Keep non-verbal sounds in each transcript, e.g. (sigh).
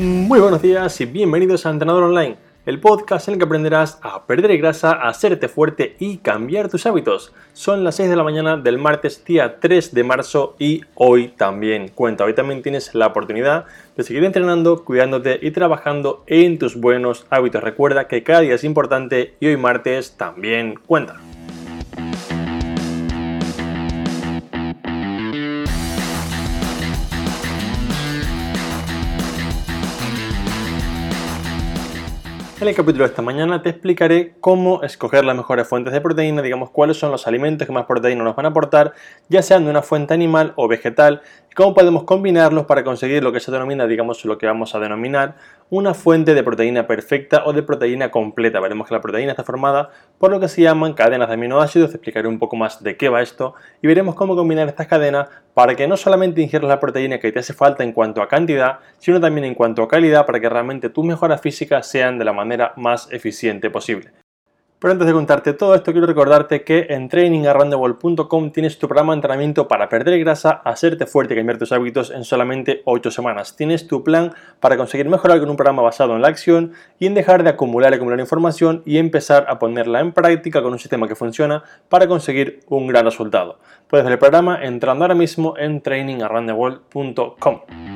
Muy buenos días y bienvenidos a Entrenador Online, el podcast en el que aprenderás a perder grasa, a hacerte fuerte y cambiar tus hábitos. Son las 6 de la mañana del martes, día 3 de marzo y hoy también cuenta. Hoy también tienes la oportunidad de seguir entrenando, cuidándote y trabajando en tus buenos hábitos. Recuerda que cada día es importante y hoy martes también cuenta. En el capítulo de esta mañana te explicaré cómo escoger las mejores fuentes de proteína, digamos cuáles son los alimentos que más proteína nos van a aportar, ya sean de una fuente animal o vegetal, cómo podemos combinarlos para conseguir lo que se denomina, digamos, lo que vamos a denominar una fuente de proteína perfecta o de proteína completa. Veremos que la proteína está formada por lo que se llaman cadenas de aminoácidos, te explicaré un poco más de qué va esto, y veremos cómo combinar estas cadenas para que no solamente ingieras la proteína que te hace falta en cuanto a cantidad, sino también en cuanto a calidad para que realmente tus mejoras físicas sean de la manera más eficiente posible. Pero antes de contarte todo esto, quiero recordarte que en trainingarrandable.com tienes tu programa de entrenamiento para perder grasa, hacerte fuerte y cambiar tus hábitos en solamente 8 semanas. Tienes tu plan para conseguir mejorar con un programa basado en la acción y en dejar de acumular y acumular información y empezar a ponerla en práctica con un sistema que funciona para conseguir un gran resultado. Puedes ver el programa entrando ahora mismo en trainingarrandable.com.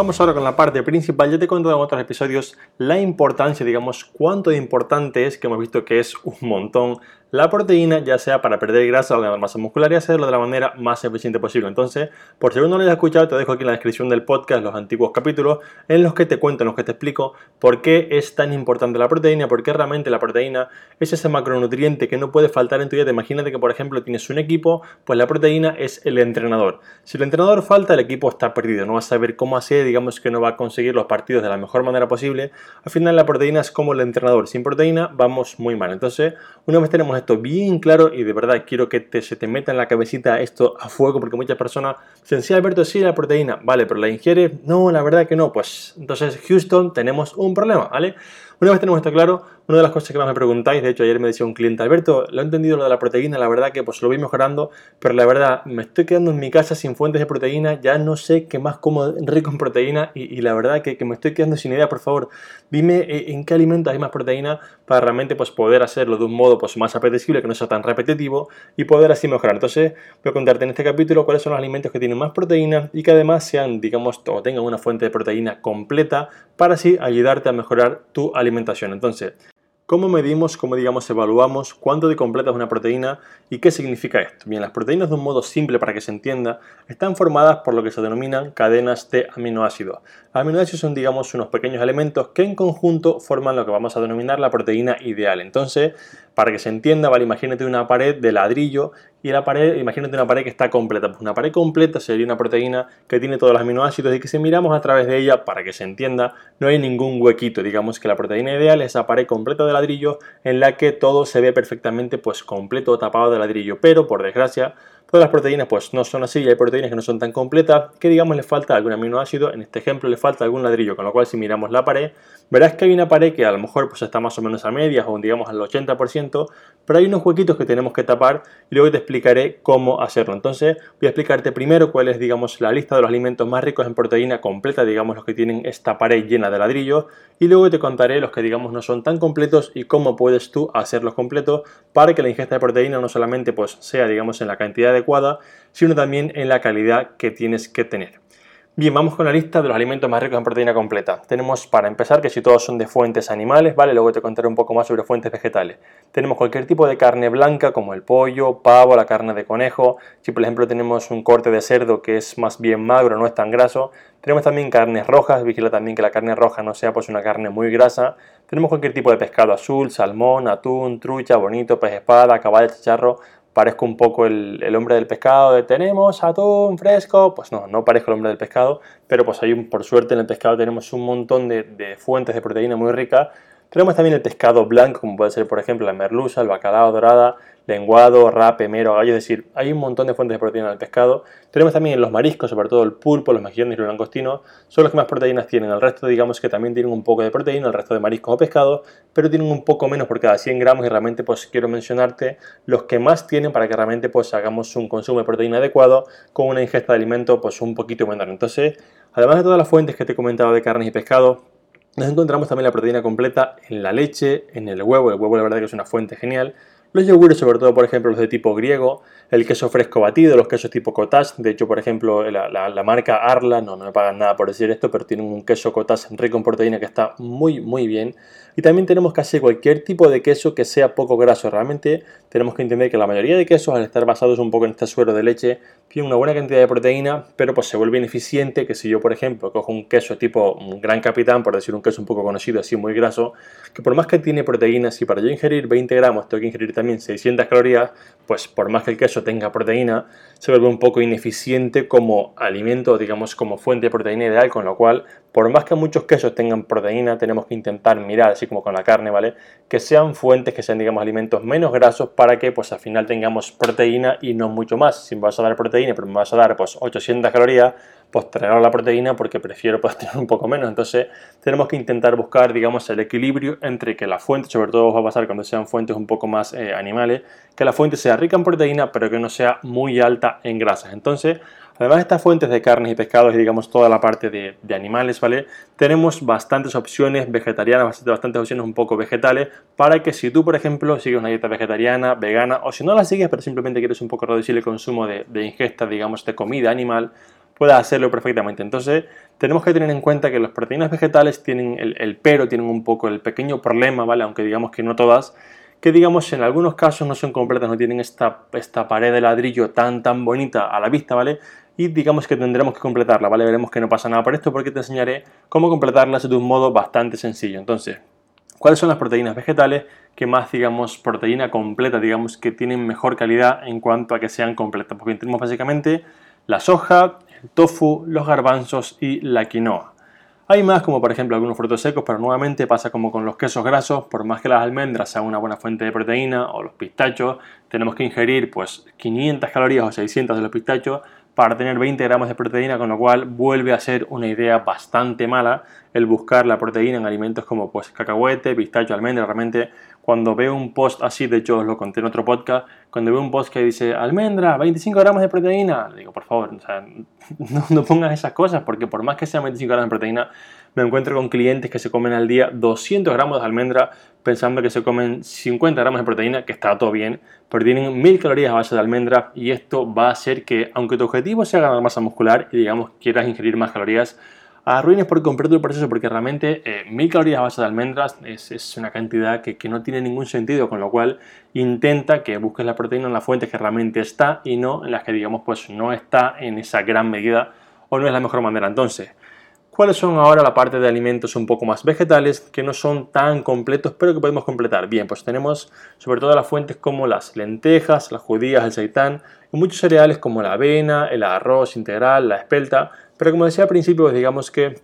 Vamos ahora con la parte principal. Ya te he contado en otros episodios la importancia, digamos, cuánto de importante es, que hemos visto que es un montón, la proteína, ya sea para perder grasa o ganar masa muscular y hacerlo de la manera más eficiente posible. Entonces, por si aún no lo has escuchado, te dejo aquí en la descripción del podcast los antiguos capítulos en los que te cuento, en los que te explico por qué es tan importante la proteína, por qué realmente la proteína es ese macronutriente que no puede faltar en tu dieta. Imagínate que, por ejemplo, tienes un equipo, pues la proteína es el entrenador. Si el entrenador falta, el equipo está perdido, no va a saber cómo hacer, digamos que no va a conseguir los partidos de la mejor manera posible. Al final, la proteína es como el entrenador. Sin proteína, vamos muy mal. Entonces, una vez tenemos esto bien claro y de verdad quiero que se te meta en la cabecita esto a fuego porque muchas personas dicen, sí Alberto, sí la proteína, vale, pero la ingiere, no, la verdad que no, pues entonces Houston tenemos un problema, ¿vale? Una vez tenemos esto claro, una de las cosas que más me preguntáis, de hecho ayer me decía un cliente, Alberto, lo he entendido lo de la proteína, la verdad que pues lo voy mejorando, pero la verdad me estoy quedando en mi casa sin fuentes de proteína, ya no sé qué más como rico en proteína y, la verdad que, que, me estoy quedando sin idea, por favor, dime eh, en qué alimentos hay más proteína para realmente pues poder hacerlo de un modo pues más apetecible, que no sea tan repetitivo y poder así mejorar. Entonces voy a contarte en este capítulo cuáles son los alimentos que tienen más proteína y que además sean, digamos, o tengan una fuente de proteína completa para así ayudarte a mejorar tu alimentación. Entonces, ¿Cómo medimos, cómo digamos evaluamos cuánto de completa es una proteína y qué significa esto? Bien, las proteínas de un modo simple para que se entienda están formadas por lo que se denominan cadenas de aminoácidos. Los aminoácidos son digamos unos pequeños elementos que en conjunto forman lo que vamos a denominar la proteína ideal. Entonces, para que se entienda, vale, imagínate una pared de ladrillo y la pared, imagínate una pared que está completa. Pues una pared completa sería una proteína que tiene todos los aminoácidos y que si miramos a través de ella, para que se entienda, no hay ningún huequito. Digamos que la proteína ideal es esa pared completa de ladrillo en la que todo se ve perfectamente pues completo tapado de ladrillo. Pero por desgracia, Todas las proteínas pues no son así y hay proteínas que no son tan completas que digamos le falta algún aminoácido, en este ejemplo le falta algún ladrillo, con lo cual si miramos la pared verás que hay una pared que a lo mejor pues está más o menos a medias o digamos al 80%, pero hay unos huequitos que tenemos que tapar y luego te explicaré cómo hacerlo. Entonces voy a explicarte primero cuál es digamos la lista de los alimentos más ricos en proteína completa, digamos los que tienen esta pared llena de ladrillos y luego te contaré los que digamos no son tan completos y cómo puedes tú hacerlos completos para que la ingesta de proteína no solamente pues sea digamos en la cantidad de sino también en la calidad que tienes que tener. Bien, vamos con la lista de los alimentos más ricos en proteína completa. Tenemos para empezar que si todos son de fuentes animales, ¿vale? Luego te contaré un poco más sobre fuentes vegetales. Tenemos cualquier tipo de carne blanca como el pollo, pavo, la carne de conejo. Si por ejemplo tenemos un corte de cerdo que es más bien magro, no es tan graso. Tenemos también carnes rojas, vigila también que la carne roja no sea pues una carne muy grasa. Tenemos cualquier tipo de pescado azul, salmón, atún, trucha, bonito, pez espada, caballo, chicharro parezco un poco el, hombre del pescado de tenemos atún fresco, pues no, no parezco el hombre del pescado, pero pues hay por suerte en el pescado tenemos un montón de, fuentes de proteína muy ricas, Tenemos también el pescado blanco, como puede ser por ejemplo la merluza, el bacalao dorada, lenguado, rape, mero, gallo, es decir, hay un montón de fuentes de proteína en el pescado. Tenemos también los mariscos, sobre todo el pulpo, los mejillones y los langostinos, son los que más proteínas tienen. El resto, digamos que también tienen un poco de proteína, el resto de mariscos o pescado, pero tienen un poco menos por cada 100 gramos y realmente pues quiero mencionarte los que más tienen para que realmente pues hagamos un consumo de proteína adecuado con una ingesta de alimento pues un poquito menor. Entonces, además de todas las fuentes que te he comentado de carnes y pescado, nos encontramos también la proteína completa en la leche, en el huevo. El huevo la verdad que es una fuente genial. Los yogures, sobre todo, por ejemplo, los de tipo griego, el queso fresco batido, los quesos tipo cottage. De hecho, por ejemplo, la, marca Arla, no, no me pagan nada por decir esto, pero tienen un queso cottage rico en proteína que está muy, muy bien. Y también tenemos casi cualquier tipo de queso que sea poco graso. Realmente tenemos que entender que la mayoría de quesos, al estar basados un poco en este suero de leche, tienen una buena cantidad de proteína, pero pues se vuelve ineficiente que si yo, por ejemplo, cojo un queso tipo un gran capitán, por decir un queso un poco conocido, así muy graso, que por más que tiene proteínas, si para yo ingerir 20 gramos tengo que ingerir también 600 calorías, pues por más que el queso tenga proteína, se vuelve un poco ineficiente como alimento, digamos, como fuente de proteína ideal, con lo cual, por más que muchos quesos tengan proteína, tenemos que intentar mirar, así como con la carne, ¿vale? Que sean fuentes, que sean, digamos, alimentos menos grasos para que, pues, al final tengamos proteína y no mucho más. Si me vas a dar proteína, pero me vas a dar, pues, 800 calorías, pues la proteína porque prefiero pues, (laughs) tener un poco menos. Entonces tenemos que intentar buscar, digamos, el equilibrio entre que la fuente, sobre todo va a pasar cuando sean fuentes un poco más eh, animales, que la fuente sea rica en proteína pero que no sea muy alta en grasas. Entonces, además de estas fuentes de carnes y pescados y digamos toda la parte de, animales, ¿vale? Tenemos bastantes opciones vegetarianas, bastantes opciones un poco vegetales para que si tú, por ejemplo, sigues una dieta vegetariana, vegana o si no la sigues pero simplemente quieres un poco reducir el consumo de, de ingesta, digamos, de comida animal, pueda hacerlo perfectamente. Entonces, tenemos que tener en cuenta que las proteínas vegetales tienen el, pero, tienen un poco el pequeño problema, ¿vale? Aunque digamos que no todas, que digamos en algunos casos no son completas, no tienen esta, esta pared de ladrillo tan tan bonita a la vista, ¿vale? Y digamos que tendremos que completarla, ¿vale? Veremos que no pasa nada por esto porque te enseñaré cómo completarlas de un modo bastante sencillo. Entonces, ¿cuáles son las proteínas vegetales que más, digamos, proteína completa, digamos, que tienen mejor calidad en cuanto a que sean completas? Porque tenemos básicamente la soja, tofu, los garbanzos y la quinoa. Hay más como por ejemplo algunos frutos secos, pero nuevamente pasa como con los quesos grasos, por más que las almendras sean una buena fuente de proteína o los pistachos, tenemos que ingerir pues 500 calorías o 600 de los pistachos para tener 20 gramos de proteína, con lo cual vuelve a ser una idea bastante mala el buscar la proteína en alimentos como pues cacahuete, pistacho, almendra, realmente cuando veo un post así, de hecho os lo conté en otro podcast, cuando veo un post que dice almendra, 25 gramos de proteína, digo, por favor, (laughs) no, no, pongas esas cosas, porque por más que sean 25 gramos de proteína, me encuentro con clientes que se comen al día 200 gramos de almendra pensando que se comen 50 gramos de proteína, que está todo bien, pero tienen 1000 calorías a base de almendra y esto va a hacer que, aunque tu objetivo sea ganar masa muscular y digamos quieras ingerir más calorías, arruines por completo el proceso porque realmente eh, mil calorías a base de almendras es, una cantidad que, no tiene ningún sentido, con lo cual intenta que busques la proteína en las fuentes que realmente está y no en las que digamos pues no está en esa gran medida o no es la mejor manera. Entonces, ¿cuáles son ahora la parte de alimentos un poco más vegetales que no son tan completos pero que podemos completar? Bien, pues tenemos sobre todo las fuentes como las lentejas, las judías, el seitán y muchos cereales como la avena, el arroz integral, la espelta pero como decía al principio, pues digamos que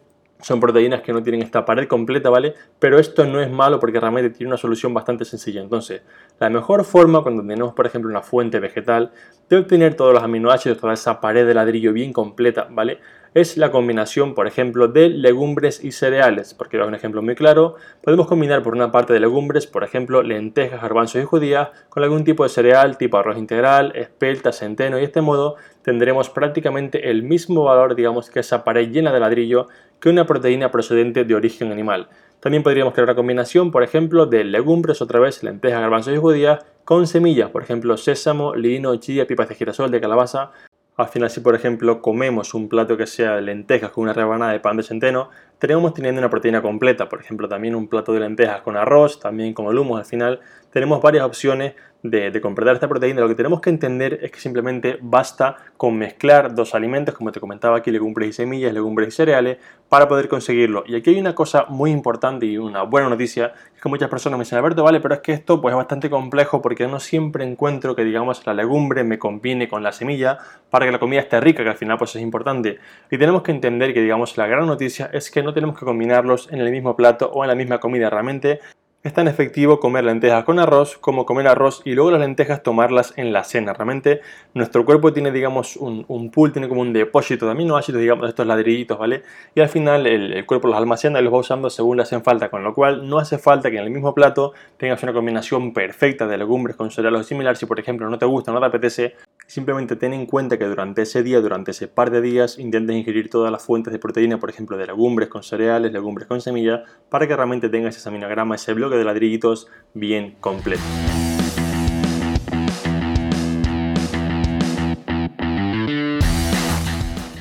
son proteínas que no tienen esta pared completa, ¿vale? Pero esto no es malo porque realmente tiene una solución bastante sencilla. Entonces, la mejor forma cuando tenemos, por ejemplo, una fuente vegetal de obtener todos los aminoácidos, toda esa pared de ladrillo bien completa, ¿vale? Es la combinación, por ejemplo, de legumbres y cereales. Porque es un ejemplo muy claro, podemos combinar por una parte de legumbres, por ejemplo, lentejas, garbanzos y judías, con algún tipo de cereal tipo arroz integral, espelta, centeno, y de este modo tendremos prácticamente el mismo valor, digamos, que esa pared llena de ladrillo que una proteína procedente de origen animal. También podríamos crear una combinación, por ejemplo, de legumbres, otra vez lentejas, garbanzos y judías, con semillas, por ejemplo, sésamo, lino, chía, pipas de girasol, de calabaza, al final, si por ejemplo comemos un plato que sea lentejas con una rebanada de pan de centeno, tenemos teniendo una proteína completa. Por ejemplo, también un plato de lentejas con arroz, también con el humo. Al final, tenemos varias opciones de, de completar esta proteína, lo que tenemos que entender es que simplemente basta con mezclar dos alimentos, como te comentaba aquí, legumbres y semillas, legumbres y cereales, para poder conseguirlo. Y aquí hay una cosa muy importante y una buena noticia, es que muchas personas me dicen, Alberto, vale, pero es que esto pues, es bastante complejo porque no siempre encuentro que, digamos, la legumbre me combine con la semilla para que la comida esté rica, que al final pues es importante. Y tenemos que entender que, digamos, la gran noticia es que no tenemos que combinarlos en el mismo plato o en la misma comida. Realmente es tan efectivo comer lentejas con arroz como comer arroz y luego las lentejas tomarlas en la cena. Realmente nuestro cuerpo tiene, digamos, un, pool, tiene como un depósito de aminoácidos, digamos, estos ladrillitos, ¿vale? Y al final el, cuerpo los almacena y los va usando según le hacen falta, con lo cual no hace falta que en el mismo plato tengas una combinación perfecta de legumbres con cereales o similar. Si por ejemplo no te gusta, no te apetece, Simplemente ten en cuenta que durante ese día, durante ese par de días, intentes ingerir todas las fuentes de proteína, por ejemplo, de legumbres con cereales, legumbres con semillas, para que realmente tengas ese aminograma, ese bloque de ladrillitos bien completo.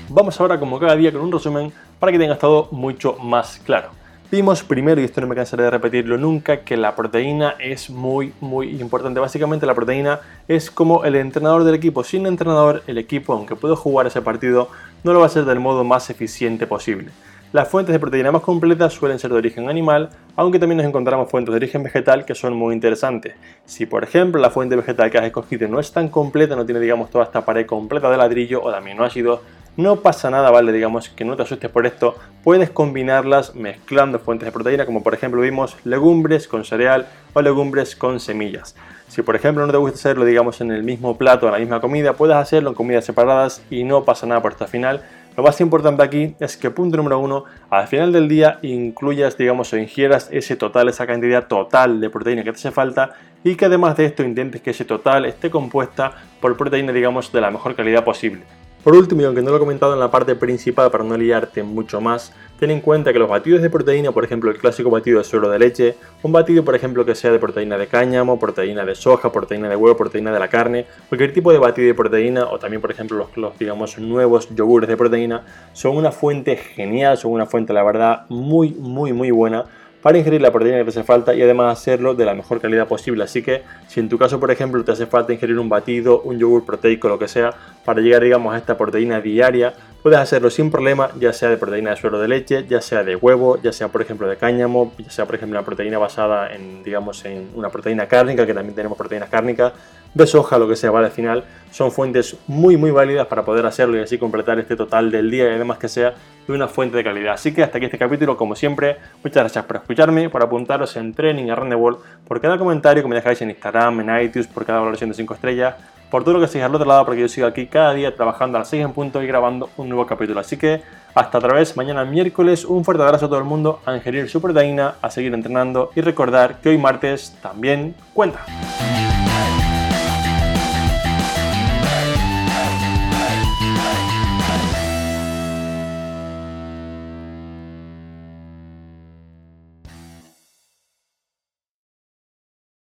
Vamos ahora, como cada día, con un resumen para que tengas todo mucho más claro. Primero, y esto no me cansaré de repetirlo nunca, que la proteína es muy, muy importante. Básicamente la proteína es como el entrenador del equipo. Sin entrenador, el equipo, aunque pueda jugar ese partido, no lo va a hacer del modo más eficiente posible. Las fuentes de proteína más completas suelen ser de origen animal, aunque también nos encontramos fuentes de origen vegetal que son muy interesantes. Si por ejemplo la fuente vegetal que has escogido no es tan completa, no tiene digamos toda esta pared completa de ladrillo o de aminoácidos, no pasa nada, ¿vale? Digamos que no te asustes por esto. Puedes combinarlas mezclando fuentes de proteína, como por ejemplo vimos legumbres con cereal o legumbres con semillas. Si por ejemplo no te gusta hacerlo, digamos, en el mismo plato, en la misma comida, puedes hacerlo en comidas separadas y no pasa nada por esto al final. Lo más importante aquí es que punto número uno, al final del día incluyas, digamos, o ingieras ese total, esa cantidad total de proteína que te hace falta y que además de esto intentes que ese total esté compuesta por proteína, digamos, de la mejor calidad posible. Por último, y aunque no lo he comentado en la parte principal para no liarte mucho más, ten en cuenta que los batidos de proteína, por ejemplo el clásico batido de suero de leche, un batido por ejemplo que sea de proteína de cáñamo, proteína de soja, proteína de huevo, proteína de la carne, cualquier tipo de batido de proteína o también por ejemplo los, los digamos nuevos yogures de proteína, son una fuente genial, son una fuente la verdad muy muy muy buena para ingerir la proteína que te hace falta y además hacerlo de la mejor calidad posible. Así que si en tu caso, por ejemplo, te hace falta ingerir un batido, un yogur proteico, lo que sea, para llegar, digamos, a esta proteína diaria, puedes hacerlo sin problema, ya sea de proteína de suero de leche, ya sea de huevo, ya sea, por ejemplo, de cáñamo, ya sea, por ejemplo, una proteína basada en, digamos, en una proteína cárnica, que también tenemos proteínas cárnicas, de soja, lo que sea, ¿vale? Al final son fuentes muy, muy válidas para poder hacerlo y así completar este total del día y además que sea de una fuente de calidad. Así que hasta aquí este capítulo, como siempre, muchas gracias por escucharme, por apuntaros en Training a World, por cada comentario que me dejáis en Instagram, en iTunes, por cada valoración de 5 estrellas, por lo que sigáis al otro lado, porque yo sigo aquí cada día trabajando a las 6 en punto y grabando un nuevo capítulo. Así que hasta otra vez, mañana miércoles, un fuerte abrazo a todo el mundo, a ingerir su proteína, a seguir entrenando y recordar que hoy martes también cuenta.